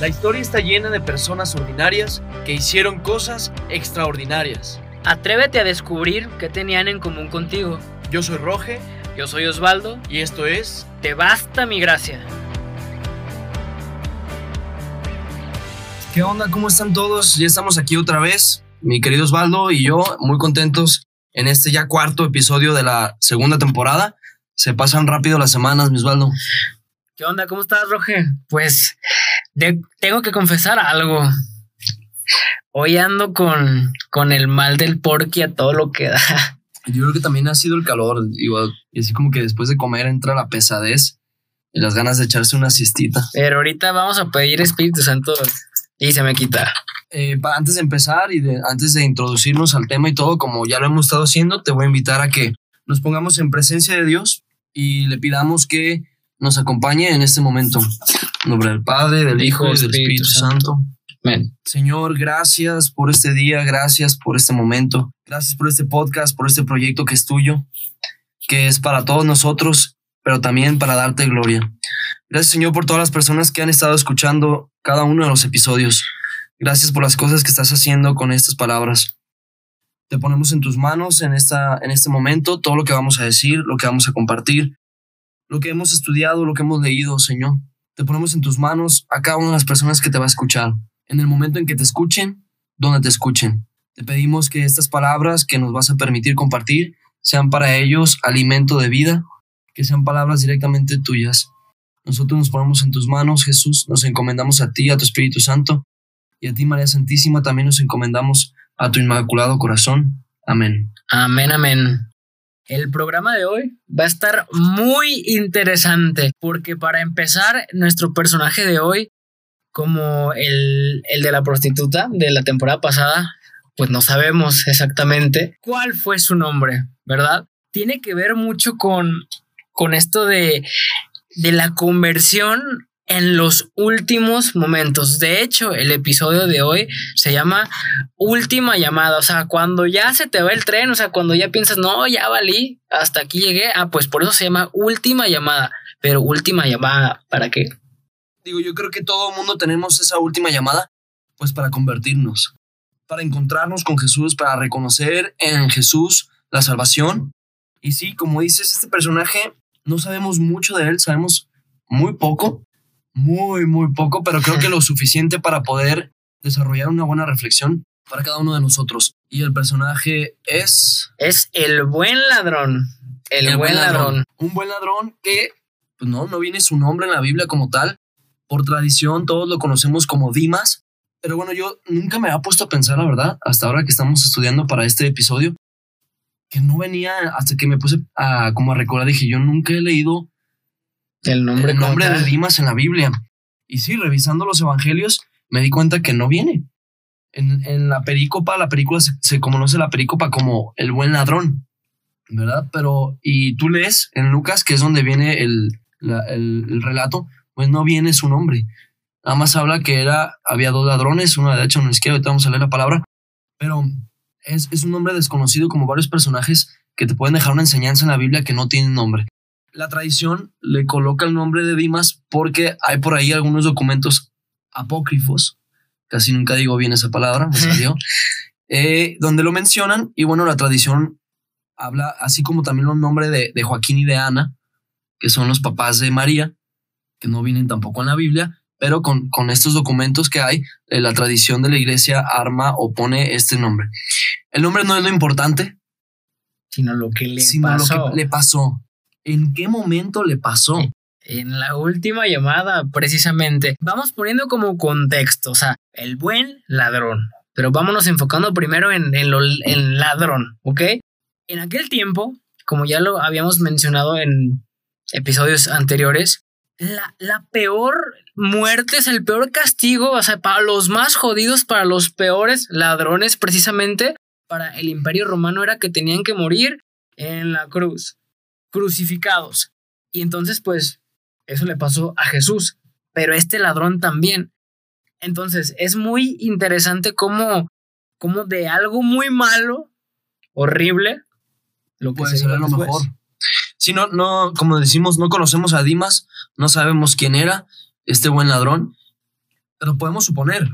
La historia está llena de personas ordinarias que hicieron cosas extraordinarias. Atrévete a descubrir qué tenían en común contigo. Yo soy Roge Yo soy Osvaldo. y esto es Te basta mi gracia. ¿Qué onda? ¿Cómo están todos? Ya estamos aquí otra vez, mi querido Osvaldo y yo, muy contentos en este ya cuarto episodio de la segunda temporada. Se pasan rápido las semanas, mi Osvaldo. ¿Qué onda? ¿Cómo estás, Roge? Pues de- tengo que confesar algo. Hoy ando con, con el mal del porqui a todo lo que da. Yo creo que también ha sido el calor, igual, y así como que después de comer entra la pesadez y las ganas de echarse una siestita. Pero ahorita vamos a pedir Espíritu Santo y se me quita. Eh, pa- antes de empezar y de, antes de introducirnos al tema y todo, como ya lo hemos estado haciendo, te voy a invitar a que nos pongamos en presencia de Dios y le pidamos que nos acompañe en este momento. Nombre del Padre, del Hijo y del Espíritu Santo. Amén. Señor, gracias por este día, gracias por este momento, gracias por este podcast, por este proyecto que es tuyo, que es para todos nosotros, pero también para darte gloria. Gracias, Señor, por todas las personas que han estado escuchando cada uno de los episodios. Gracias por las cosas que estás haciendo con estas palabras. Te ponemos en tus manos en, esta, en este momento todo lo que vamos a decir, lo que vamos a compartir, lo que hemos estudiado, lo que hemos leído, Señor. Te ponemos en tus manos a cada una de las personas que te va a escuchar en el momento en que te escuchen, donde te escuchen. Te pedimos que estas palabras que nos vas a permitir compartir sean para ellos alimento de vida, que sean palabras directamente tuyas. Nosotros nos ponemos en tus manos, Jesús, nos encomendamos a ti, a tu Espíritu Santo, y a ti, María Santísima, también nos encomendamos a tu Inmaculado Corazón. Amén. Amén, amén. El programa de hoy va a estar muy interesante porque para empezar, nuestro personaje de hoy, como el, el de la prostituta de la temporada pasada, pues no sabemos exactamente cuál fue su nombre, ¿verdad? Tiene que ver mucho con, con esto de, de la conversión en los últimos momentos. De hecho, el episodio de hoy se llama última llamada, o sea, cuando ya se te va el tren, o sea, cuando ya piensas, no, ya valí, hasta aquí llegué, ah, pues por eso se llama última llamada, pero última llamada, ¿para qué? Digo, yo creo que todo el mundo tenemos esa última llamada, pues para convertirnos, para encontrarnos con Jesús, para reconocer en Jesús la salvación. Y sí, como dices, este personaje, no sabemos mucho de él, sabemos muy poco, muy, muy poco, pero creo que lo suficiente para poder desarrollar una buena reflexión para cada uno de nosotros. Y el personaje es... Es el buen ladrón, el, buen ladrón. Un buen ladrón que, pues no, no viene su nombre en la Biblia como tal. Por tradición, todos lo conocemos como Dimas. Pero bueno, yo nunca me había puesto a pensar, la verdad, hasta ahora que estamos estudiando para este episodio, que no venía hasta que me puse a como a recordar. Dije, yo nunca he leído El nombre, el nombre de. Dimas en la Biblia. Y sí, revisando los evangelios, me di cuenta que no viene. En, en la perícopa, la película se, se conoce la perícopa como el buen ladrón, ¿verdad? Pero, y tú lees en Lucas, que es donde viene el, la- el, el relato, pues no viene su nombre. Nada más habla que era, había dos ladrones, uno la derecha, uno a la izquierda, ahorita vamos a leer la palabra, pero es, es un nombre desconocido como varios personajes que te pueden dejar una enseñanza en la Biblia que no tienen nombre. La tradición le coloca el nombre de Dimas porque hay por ahí algunos documentos apócrifos, casi nunca digo bien esa palabra, me salió, eh, donde lo mencionan y bueno, la tradición habla, así como también los nombres de, de Joaquín y de Ana, que son los papás de María, que no vienen tampoco en la Biblia, pero con, con estos documentos que hay, eh, la tradición de la iglesia arma o pone este nombre. El nombre no es lo importante, Sino lo que le sino pasó. lo que le pasó. ¿En qué momento le pasó? En la última llamada, precisamente, vamos poniendo como contexto, o sea, el buen ladrón. Pero vámonos enfocando primero en, en lo en ladrón, ¿ok? En aquel tiempo, como ya lo habíamos mencionado en episodios anteriores, la, la peor muerte es el peor castigo, o sea, para los más jodidos, para los peores ladrones, precisamente, para el imperio romano era que tenían que morir en la cruz, crucificados. Y entonces, pues, eso le pasó a Jesús, pero este ladrón también. Entonces, es muy interesante cómo, cómo de algo muy malo, horrible, lo puede se ser a lo mejor. Si no, no, como decimos, no conocemos a Dimas, no sabemos quién era este buen ladrón, pero podemos suponer.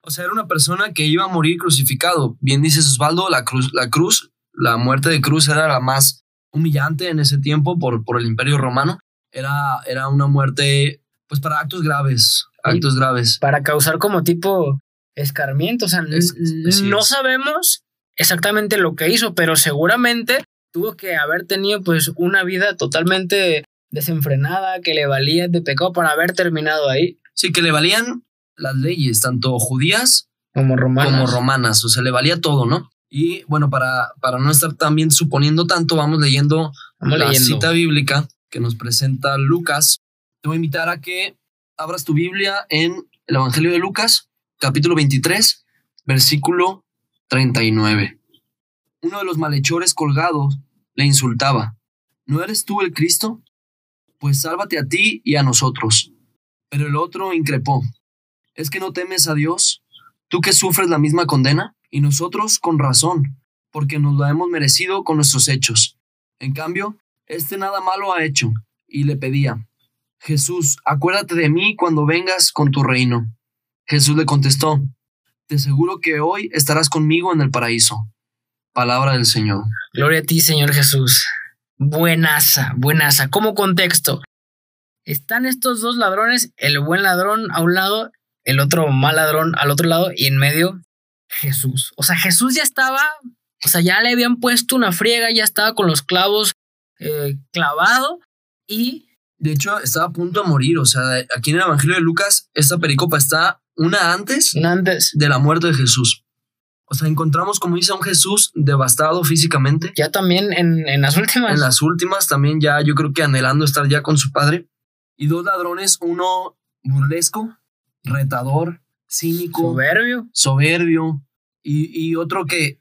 O sea, era una persona que iba a morir crucificado. Bien dice Osvaldo, la cruz, la cruz, la muerte de cruz era la más humillante en ese tiempo por, por el imperio romano. Era, era una muerte, pues para actos graves, actos graves. Para causar como tipo escarmiento. O sea, Es- no es. sabemos exactamente lo que hizo, pero seguramente tuvo que haber tenido pues una vida totalmente desenfrenada, que le valía de pecado para haber terminado ahí, Sí, que le valían las leyes, tanto judías como romano. como romanas, o sea, le valía todo, ¿no? Y bueno, para, para no estar también suponiendo tanto, vamos leyendo Vamos la leyendo. cita bíblica que nos presenta Lucas. Te voy a invitar a que abras tu Biblia en el Evangelio de Lucas, capítulo 23, versículo 39. Uno de los malhechores colgados le insultaba, ¿no eres tú el Cristo? Pues sálvate a ti y a nosotros. Pero el otro increpó, ¿es que no temes a Dios? ¿Tú que sufres la misma condena? Y nosotros con razón, porque nos la hemos merecido con nuestros hechos. En cambio, este nada malo ha hecho, y le pedía, Jesús, acuérdate de mí cuando vengas con tu reino. Jesús le contestó, Te aseguro que hoy estarás conmigo en el paraíso. Palabra del Señor. Gloria a ti, Señor Jesús. Buenaza, buenaza. Como contexto, están estos dos ladrones, el buen ladrón a un lado, el otro mal ladrón al otro lado, y en medio Jesús. O sea, Jesús ya estaba, o sea, ya le habían puesto una friega, ya estaba con los clavos eh, clavado y De hecho, estaba a punto de morir. O sea, aquí en el Evangelio de Lucas, esta pericopa está una antes antes de la muerte de Jesús. O sea, encontramos, como dice, a un Jesús devastado físicamente. ya también en, en las últimas. En las últimas también ya yo creo que anhelando estar ya con su padre. Y dos ladrones, uno burlesco, retador, cínico, Soberbio. soberbio, y, y otro que,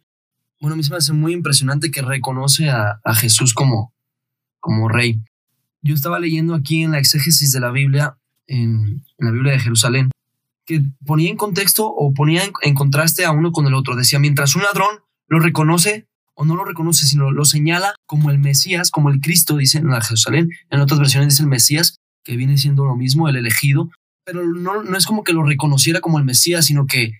bueno, a mí se me hace muy impresionante que reconoce a, a Jesús como, como rey. Yo estaba leyendo aquí en la exégesis de la Biblia, en, en la Biblia de Jerusalén, que ponía en contexto o ponía en, en contraste a uno con el otro. Decía, mientras un ladrón lo reconoce o no lo reconoce, sino lo señala como el Mesías, como el Cristo, dice en la Jerusalén, en otras versiones dice el Mesías, que viene siendo lo mismo, el elegido, pero no, no es como que lo reconociera como el Mesías, sino que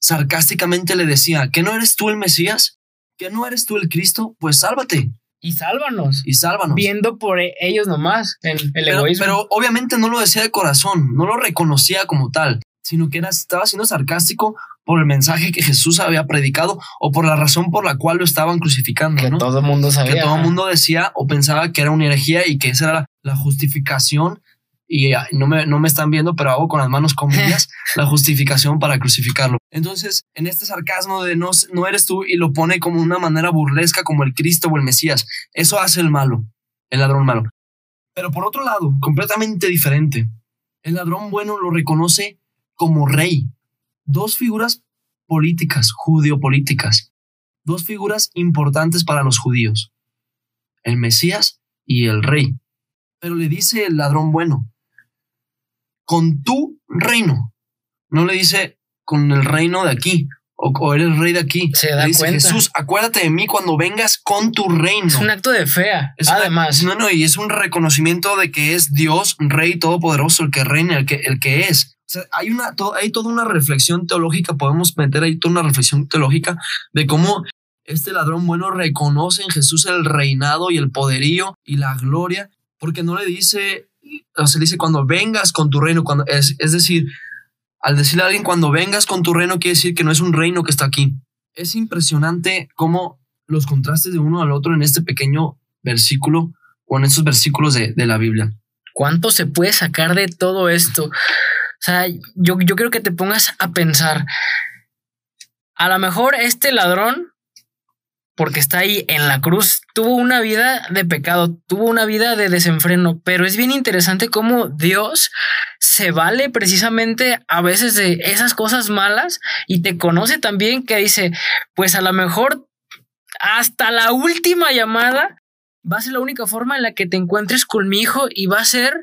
sarcásticamente le decía, ¿que no eres tú el Mesías? ¿Que no eres tú el Cristo? Pues sálvate Y sálvanos. y sálvanos. Viendo por e- ellos nomás el, el pero, egoísmo. pero obviamente no lo decía de corazón, no lo reconocía como tal, sino que era, estaba siendo sarcástico por el mensaje que Jesús había predicado o por la razón por la cual lo estaban crucificando, que ¿no? todo el mundo sabía. que todo el mundo decía o pensaba que era una herejía y que esa era la justificación. Y no me, no me están viendo, pero hago con las manos comillas la justificación para crucificarlo. Entonces, en este sarcasmo de no, no eres tú y lo pone como una manera burlesca, como el Cristo o el Mesías, eso hace el malo, el ladrón malo. Pero por otro lado, completamente diferente, el ladrón bueno lo reconoce como rey. Dos figuras políticas, judío-políticas, dos figuras importantes para los judíos, el Mesías y el rey. Pero le dice el ladrón bueno, con tu reino, no le dice con el reino de aquí, o, o eres rey de aquí. Se da le dice cuenta. Jesús, acuérdate de mí cuando vengas con tu reino. Es un acto de fea. Es una- Además, no, no, y es un reconocimiento de que es Dios, Rey Todopoderoso, el que reina, el que, el que es. O sea, hay, una, to- hay toda una reflexión teológica, podemos meter ahí toda una reflexión teológica de cómo este ladrón bueno reconoce en Jesús el reinado y el poderío y la gloria, porque no le dice, o le dice cuando vengas con tu reino, cuando es, es decir, al decirle a alguien cuando vengas con tu reino, quiere decir que no es un reino que está aquí. Es impresionante cómo los contrastes de uno al otro en este pequeño versículo o en estos versículos de, de la Biblia. ¿cuánto se puede sacar de todo esto? O sea, yo, yo quiero que te pongas a pensar. A lo mejor este ladrón, porque está ahí en la cruz, tuvo una vida de pecado, tuvo una vida de desenfreno, pero es bien interesante cómo Dios se vale precisamente a veces de esas cosas malas y te conoce también que dice, pues a lo mejor hasta la última llamada va a ser la única forma en la que te encuentres con mi hijo y va a ser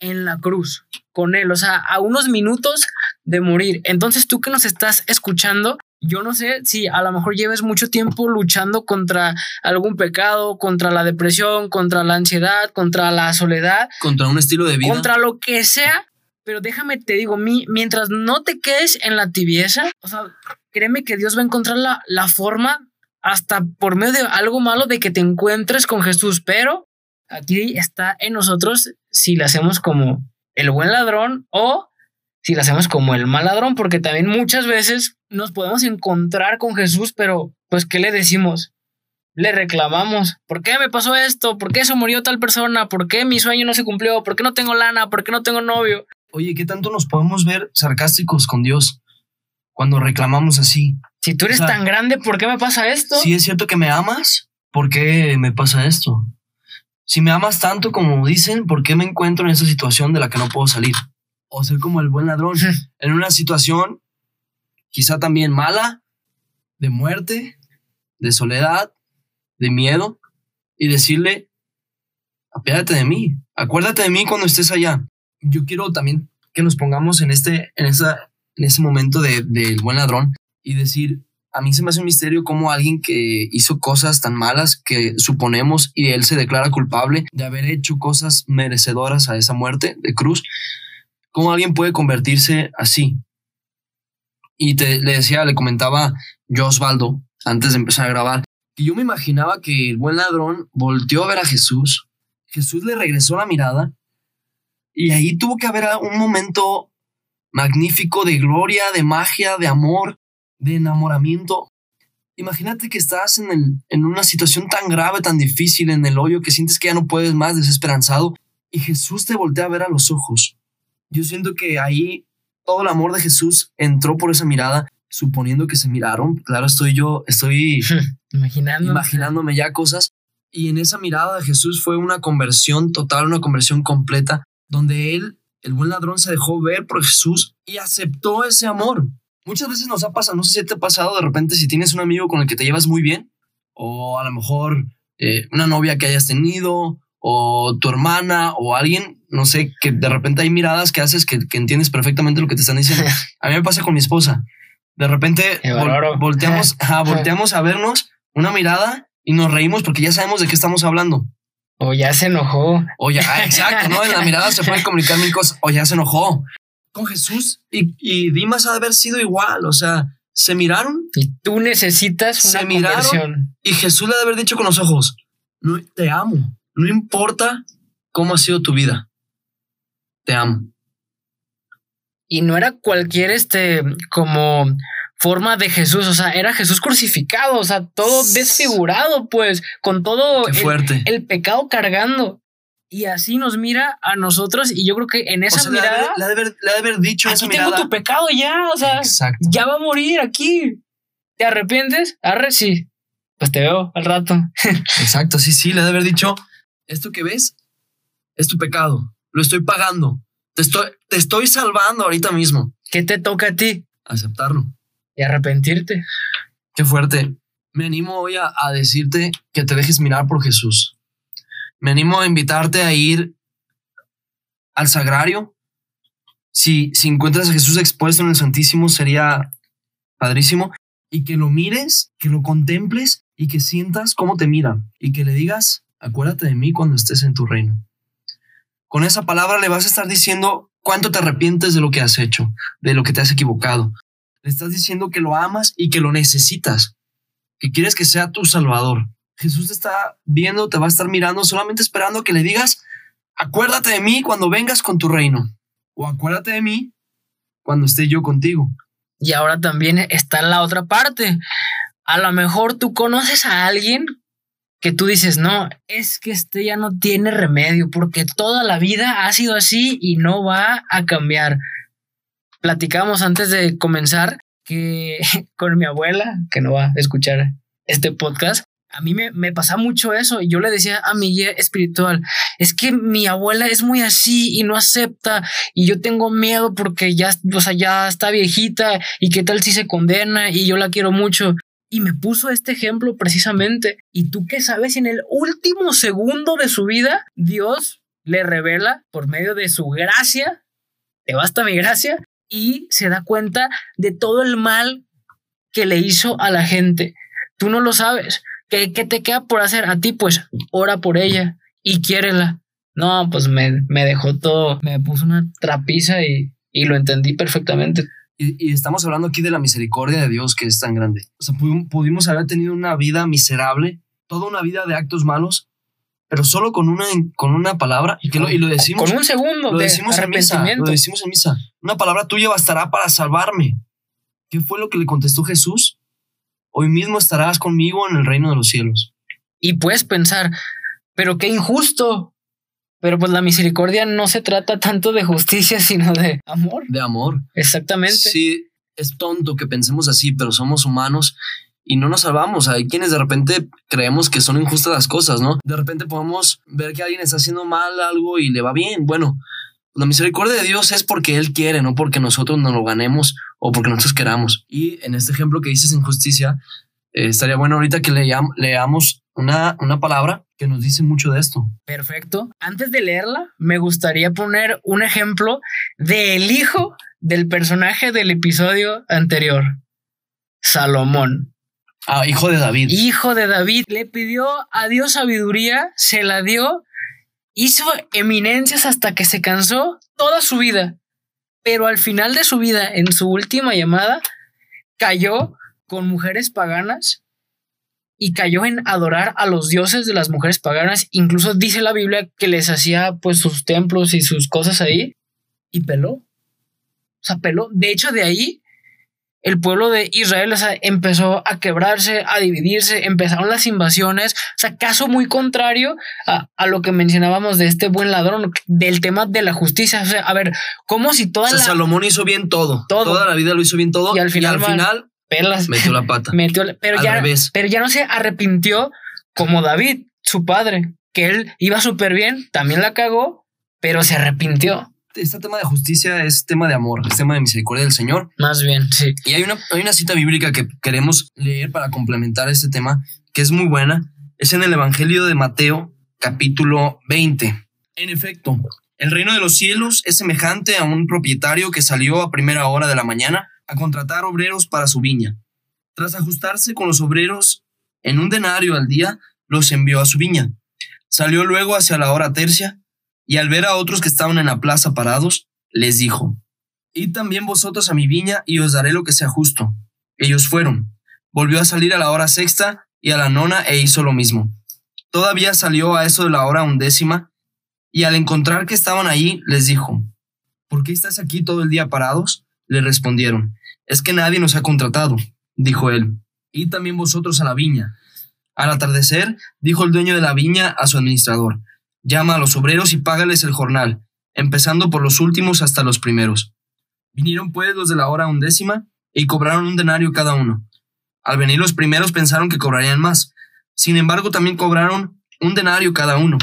en la cruz con él, o sea, a unos minutos de morir. Entonces tú que nos estás escuchando, yo no sé si a lo mejor lleves mucho tiempo luchando contra algún pecado, contra la depresión, contra la ansiedad, contra la soledad, Contra un estilo de vida. contra lo que sea, Pero déjame, te digo, mi, mientras no te quedes en la tibieza, o sea, créeme que Dios va a encontrar la, la forma hasta por medio de algo malo de que te encuentres con Jesús. Pero aquí está en nosotros si le hacemos como el buen ladrón o si le hacemos como el mal ladrón, porque también muchas veces nos podemos encontrar con Jesús, pero pues, ¿qué le decimos? Le reclamamos, ¿por qué me pasó esto? ¿Por qué se murió tal persona? ¿Por qué mi sueño no se cumplió? ¿Por qué no tengo lana? ¿Por qué no tengo novio? Oye, ¿qué tanto nos podemos ver sarcásticos con Dios cuando reclamamos así? Si tú eres O sea, tan grande, ¿por qué me pasa esto? Si es cierto que me amas, ¿por qué me pasa esto? Si me amas tanto como dicen, ¿por qué me encuentro en esa situación de la que no puedo salir? O ser como el buen ladrón, en una situación quizá también mala, de muerte, de soledad, de miedo, y decirle, apiádate de mí, acuérdate de mí cuando estés allá. Yo quiero también que nos pongamos en este, en esa, en ese momento de- del buen ladrón y decir, a mí se me hace un misterio cómo alguien que hizo cosas tan malas que suponemos y él se declara culpable de haber hecho cosas merecedoras a esa muerte de cruz, cómo alguien puede convertirse así. Y te, le decía, le comentaba yo Osvaldo antes de empezar a grabar, que yo me imaginaba que el buen ladrón volteó a ver a Jesús, Jesús le regresó la mirada y ahí tuvo que haber un momento magnífico de gloria, de magia, de amor, de enamoramiento. Imagínate que estás en, el, en una situación tan grave, tan difícil, en el hoyo, que sientes que ya no puedes más, desesperanzado, y Jesús te voltea a ver a los ojos. Yo siento que ahí todo el amor de Jesús entró por esa mirada, suponiendo que se miraron. Claro, estoy yo, estoy Imaginando. imaginándome ya cosas. Y en esa mirada de Jesús fue una conversión total, una conversión completa, donde él, el buen ladrón, se dejó ver por Jesús y aceptó ese amor. Muchas veces nos ha pasado, no sé si te ha pasado de repente si tienes un amigo con el que te llevas muy bien, o a lo mejor eh, una novia que hayas tenido, o tu hermana, o alguien, no sé, que de repente hay miradas que haces que, que entiendes perfectamente lo que te están diciendo. A mí me pasa con mi esposa. De repente vol- volteamos, ajá, volteamos a vernos una mirada y nos reímos porque ya sabemos de qué estamos hablando. O ya se enojó. O ya, ah, exacto, ¿no? En la mirada se pueden comunicar mil cosas. O ya se enojó con Jesús y, y Dimas ha de haber sido igual. O sea, se miraron Y tú necesitas una Se miraron. conversión. y Jesús le ha de haber dicho con los ojos, no, te amo. No importa cómo ha sido tu vida. Te amo. Y no era cualquier este como forma de Jesús, o sea, era Jesús crucificado, o sea, todo desfigurado, pues, con todo Qué fuerte. el pecado cargando. Y así nos mira a nosotros y yo creo que en esa o sea, de mirada, ha de haber, de dicho en esa aquí tengo mirada. tu pecado ya, o sea, Exacto. ya va a morir aquí. ¿Te arrepientes? Arre, sí. Pues te veo al rato. Exacto, sí, sí, le ha de haber dicho, esto que ves es tu pecado, lo estoy pagando, te estoy, te estoy salvando ahorita mismo. ¿Qué te toca a ti? Aceptarlo. Y arrepentirte. Qué fuerte. Me animo hoy a, a decirte que te dejes mirar por Jesús. Me animo a invitarte a ir al sagrario. Si, si encuentras a Jesús expuesto en el Santísimo, sería padrísimo. Y que lo mires, que lo contemples y que sientas cómo te mira. Y que le digas, acuérdate de mí cuando estés en tu reino. Con esa palabra le vas a estar diciendo cuánto te arrepientes de lo que has hecho, de lo que te has equivocado. Le estás diciendo que lo amas y que lo necesitas, que quieres que sea tu salvador. Jesús te está viendo, te va a estar mirando, solamente esperando que le digas, acuérdate de mí cuando vengas con tu reino. O acuérdate de mí cuando esté yo contigo. Y ahora también está la otra parte. A lo mejor tú conoces a alguien que tú dices, no, es que este ya no tiene remedio porque toda la vida ha sido así y no va a cambiar. Platicamos antes de comenzar que con mi abuela, que no va a escuchar este podcast, a mí me, me pasa mucho eso. Y yo le decía a mi guía espiritual, es que mi abuela es muy así y no acepta y yo tengo miedo porque ya, o sea, ya está viejita y qué tal si se condena y yo la quiero mucho. Y me puso este ejemplo precisamente. ¿Y tú qué sabes? En el último segundo de su vida, Dios le revela por medio de su gracia, te basta mi gracia, y se da cuenta de todo el mal que le hizo a la gente. Tú no lo sabes. ¿Qué, te queda por hacer a ti? Pues ora por ella y quiérela. No, pues me, me dejó todo, me puso una trapiza y, y lo entendí perfectamente. Y, y estamos hablando aquí de la misericordia de Dios que es tan grande. O sea, pudi- pudimos haber tenido una vida miserable, toda una vida de actos malos, pero solo con una, con una palabra, y, que lo, y lo decimos, Con un segundo lo de decimos en misa, lo decimos en misa. Una palabra tuya bastará para salvarme. ¿Qué fue lo que le contestó Jesús? Hoy mismo estarás conmigo en el reino de los cielos. Y puedes pensar, pero qué injusto. Pero pues la misericordia no se trata tanto de justicia, sino de amor. De amor. Exactamente. Sí, es tonto que pensemos así, pero somos humanos y no nos salvamos. Hay quienes de repente creemos que son injustas las cosas, ¿no? De repente podemos ver que alguien está haciendo mal algo y le va bien. Bueno, la misericordia de Dios es porque Él quiere, no porque nosotros nos lo ganemos o porque nosotros queramos. Y en este ejemplo que dices injusticia, eh, estaría bueno ahorita que leam- leamos una, una palabra que nos dice mucho de esto. Perfecto. Antes de leerla, me gustaría poner un ejemplo del hijo del personaje del episodio anterior, Salomón. Ah, hijo de David. Hijo de David, le pidió a Dios sabiduría, se la dio, hizo eminencias hasta que se cansó toda su vida. Pero al final de su vida, en su última llamada, cayó con mujeres paganas y cayó en adorar a los dioses de las mujeres paganas. Incluso dice la Biblia que les hacía pues sus templos y sus cosas ahí y peló. O sea, peló. De hecho, de ahí el pueblo de Israel o sea, empezó a quebrarse, a dividirse, empezaron las invasiones. O sea, caso muy contrario a, a lo que mencionábamos de este buen ladrón, del tema de la justicia. O sea, a ver, como si toda O sea, la Salomón hizo bien todo. Todo. Toda la vida lo hizo bien todo. Y al final, man, final perlas metió la pata. metió, la- pero Al ya, revés. pero ya no se arrepintió como David, su padre, que él iba súper bien, también la cagó, pero se arrepintió. Este tema de justicia es tema de amor, es tema de misericordia del Señor. Más bien, sí. Y hay una, hay una cita bíblica que queremos leer para complementar este tema, que es muy buena. Es en el Evangelio de Mateo, capítulo 20. En efecto, el reino de los cielos es semejante a un propietario que salió a primera hora de la mañana a contratar obreros para su viña. Tras ajustarse con los obreros en un denario al día, los envió a su viña. Salió luego hacia la hora tercia y al ver a otros que estaban en la plaza parados, les dijo, Id también vosotros a mi viña y os daré lo que sea justo. Ellos fueron. Volvió a salir a la hora sexta y a la nona e hizo lo mismo. Todavía salió a eso de la hora undécima y al encontrar que estaban allí les dijo, ¿Por qué estáis aquí todo el día parados? Le respondieron, es que nadie nos ha contratado, dijo él. Id también vosotros a la viña. Al atardecer, dijo el dueño de la viña a su administrador, llama a los obreros y págales el jornal, empezando por los últimos hasta los primeros. Vinieron pues los de la hora undécima y cobraron un denario cada uno. Al venir los primeros pensaron que cobrarían más. Sin embargo, también cobraron un denario cada uno.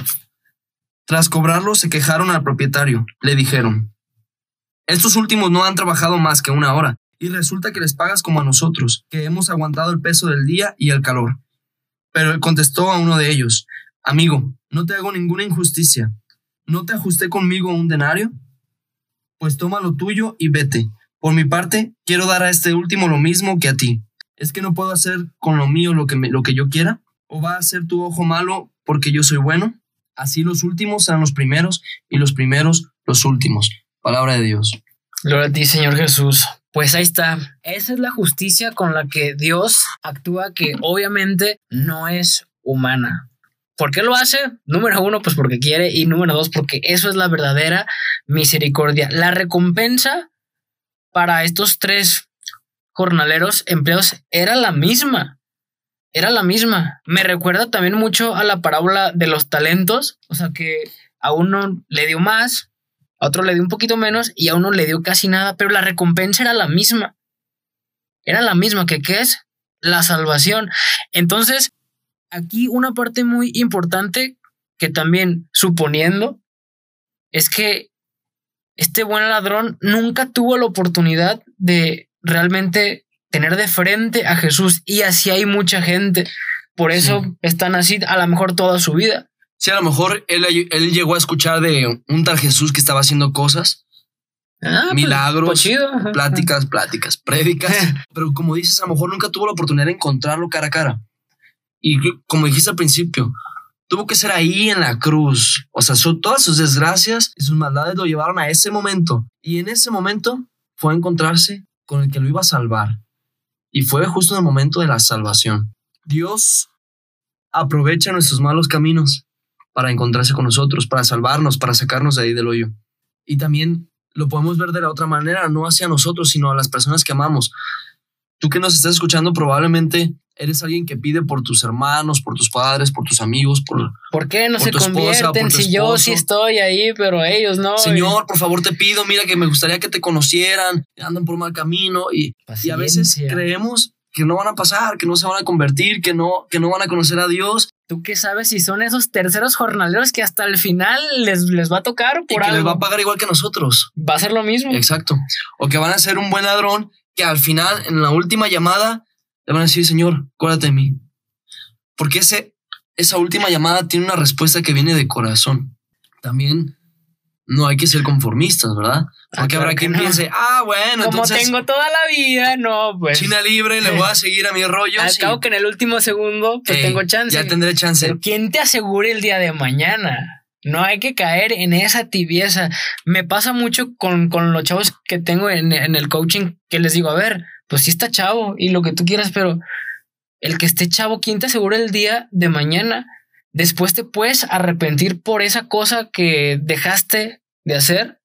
Tras cobrarlo, se quejaron al propietario. Le dijeron, Estos últimos no han trabajado más que una hora, y resulta que les pagas como a nosotros, que hemos aguantado el peso del día y el calor. Pero él contestó a uno de ellos, Amigo, no te hago ninguna injusticia. ¿No te ajusté conmigo un denario? Pues toma lo tuyo y vete. Por mi parte, quiero dar a este último lo mismo que a ti. ¿Es que no puedo hacer con lo mío lo que, lo que yo quiera? ¿O va a ser tu ojo malo porque yo soy bueno? Así los últimos serán los primeros y los primeros los últimos. Palabra de Dios. Gloria a ti, Señor Jesús. Pues ahí está. Esa es la justicia con la que Dios actúa, que obviamente no es humana. ¿Por qué lo hace? Número uno, pues porque quiere. Y número dos, porque eso es la verdadera misericordia. La recompensa para estos tres jornaleros empleados era la misma. Era la misma. Me recuerda también mucho a la parábola de los talentos. O sea que a uno le dio más, a otro le dio un poquito menos y a uno le dio casi nada, pero la recompensa era la misma. Era la misma, que qué es la salvación. Entonces, aquí una parte muy importante que también suponiendo es que este buen ladrón nunca tuvo la oportunidad de realmente tener de frente a Jesús y así hay mucha gente. Por eso Sí. están así a lo mejor toda su vida. Sí, a lo mejor él, él llegó a escuchar de un tal Jesús que estaba haciendo cosas, Ah, pues, Milagros, pues chido. Ajá. pláticas, pláticas, prédicas. Pero como dices, a lo mejor nunca tuvo la oportunidad de encontrarlo cara a cara. Y como dijiste al principio, tuvo que ser ahí en la cruz. O sea, todas sus desgracias y sus maldades lo llevaron a ese momento. Y en ese momento fue a encontrarse con el que lo iba a salvar. Y fue justo en el momento de la salvación. Dios aprovecha nuestros malos caminos para encontrarse con nosotros, para salvarnos, para sacarnos de ahí del hoyo. Y también lo podemos ver de la otra manera, no hacia nosotros, sino a las personas que amamos. Tú que nos estás escuchando probablemente eres alguien que pide por tus hermanos, por tus padres, por tus amigos, por ¿Por qué no se convierten si yo sí estoy ahí, pero ellos no? Señor, por favor te pido, mira que me gustaría que te conocieran, andan por mal camino y, y a veces creemos que no van a pasar, que no se van a convertir, que no, que no van a conocer a Dios. ¿Tú qué sabes si son esos terceros jornaleros que hasta el final les, les va a tocar por y que les va a pagar igual que nosotros? Va a ser lo mismo. Exacto. O que van a ser un buen ladrón que al final, en la última llamada, le van a decir, Señor, acuérdate de mí. Porque ese, esa última llamada tiene una respuesta que viene de corazón. También no hay que ser conformistas, ¿verdad? Ah, Porque habrá quien piense, ah, bueno, como tengo toda la vida, no, pues. China libre, le voy a seguir a mi rollo. Al cabo que en el último segundo, pues tengo chance. Ya tendré chance. Pero ¿quién te asegure el día de mañana? No hay que caer en esa tibieza. Me pasa mucho con, con los chavos que tengo en, en el coaching que les digo, a ver, pues sí está chavo y lo que tú quieras, pero el que esté chavo, ¿quién te asegura el día de mañana? Después te puedes arrepentir por esa cosa que dejaste de hacer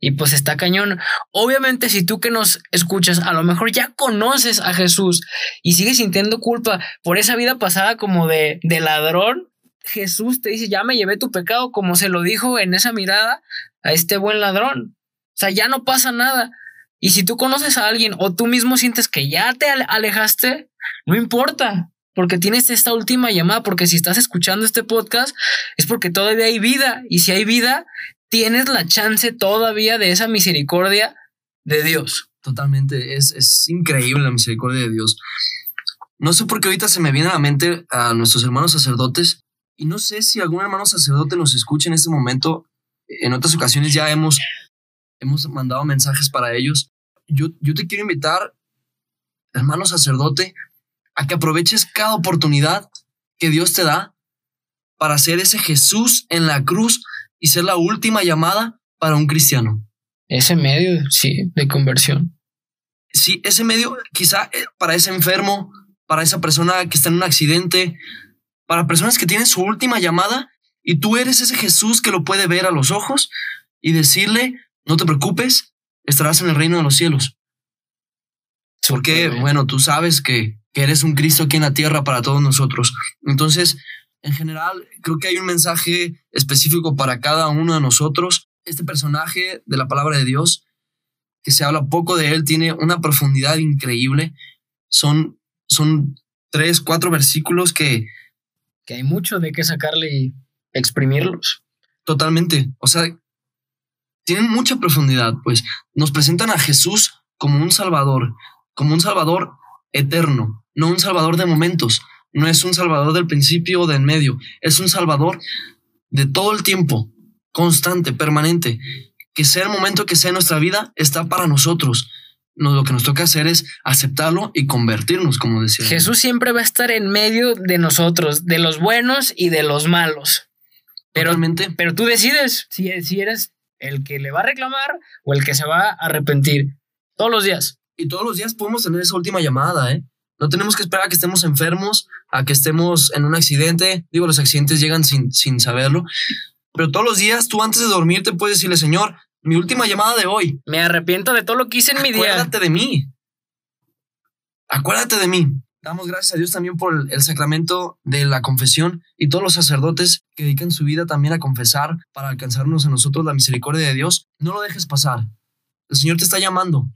y pues está cañón. Obviamente, si tú que nos escuchas, a lo mejor ya conoces a Jesús y sigues sintiendo culpa por esa vida pasada como de, de ladrón, Jesús te dice, ya me llevé tu pecado, como se lo dijo en esa mirada a este buen ladrón. O sea, ya no pasa nada. Y si tú conoces a alguien o tú mismo sientes que ya te alejaste, no importa, porque tienes esta última llamada, porque si estás escuchando este podcast es porque todavía hay vida. Y si hay vida, tienes la chance todavía de esa misericordia de Dios. Totalmente, es, es increíble la misericordia de Dios. No sé por qué ahorita se me viene a la mente a nuestros hermanos sacerdotes y no sé si algún hermano sacerdote nos escucha en este momento. En otras ocasiones ya hemos, hemos mandado mensajes para ellos. Yo, yo te quiero invitar, hermano sacerdote, a que aproveches cada oportunidad que Dios te da para ser ese Jesús en la cruz y ser la última llamada para un cristiano. Ese medio, sí, de conversión. Sí, ese medio quizá eh, para ese enfermo, para esa persona que está en un accidente, para personas que tienen su última llamada y tú eres ese Jesús que lo puede ver a los ojos y decirle, no te preocupes, estarás en el reino de los cielos. Porque, bueno, tú sabes que, que eres un Cristo aquí en la tierra para todos nosotros. Entonces, en general, creo que hay un mensaje específico para cada uno de nosotros. Este personaje de la palabra de Dios, que se habla poco de él, tiene una profundidad increíble. Son, son tres, cuatro versículos que que hay mucho de qué sacarle y exprimirlos. Totalmente. O sea, tienen mucha profundidad, pues nos presentan a Jesús como un Salvador, como un Salvador eterno, no un Salvador de momentos, no es un Salvador del principio o del medio, es un Salvador de todo el tiempo, constante, permanente, que sea el momento que sea en nuestra vida, está para nosotros lo que nos toca hacer es aceptarlo y convertirnos, como decía. Jesús siempre va a estar en medio de nosotros, de los buenos y de los malos. Pero, pero tú decides si, si eres el que le va a reclamar o el que se va a arrepentir. Todos los días. Y todos los días podemos tener esa última llamada, ¿eh? No tenemos que esperar a que estemos enfermos, a que estemos en un accidente. Digo, los accidentes llegan sin, sin saberlo. Pero todos los días tú antes de dormir te puedes decirle, Señor, mi última llamada de hoy. Me arrepiento de todo lo que hice en mi día. Acuérdate de mí. Acuérdate de mí. Damos gracias a Dios también por el, sacramento de la confesión y todos los sacerdotes que dedican su vida también a confesar para alcanzarnos a nosotros la misericordia de Dios. No lo dejes pasar. El Señor te está llamando.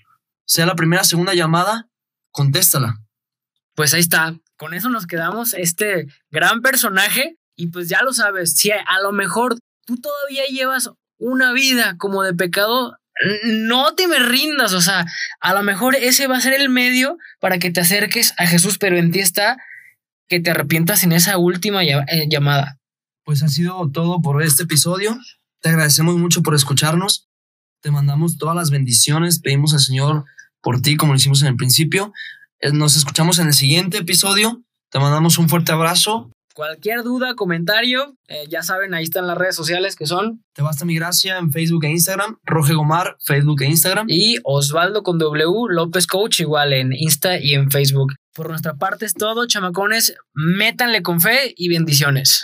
Sea la primera, segunda llamada, contéstala. Pues ahí está. Con eso nos quedamos. Este gran personaje. Y pues ya lo sabes, si a lo mejor tú todavía llevas una vida como de pecado, no te me rindas, o sea, a lo mejor ese va a ser el medio para que te acerques a Jesús, pero en ti está que te arrepientas en esa última eh, llamada. Pues ha sido todo por este episodio. Te agradecemos mucho por escucharnos. Te mandamos todas las bendiciones. Pedimos al Señor por ti, como lo hicimos en el principio. Eh, nos escuchamos en el siguiente episodio. Te mandamos un fuerte abrazo Cualquier duda, comentario, eh, ya saben, ahí están las redes sociales que son. Te basta mi gracia en Facebook e Instagram. Roge Gomar, Facebook e Instagram. Y Osvaldo con W, López Coach, igual en Insta y en Facebook. Por nuestra parte es todo, chamacones. Métanle con fe y bendiciones.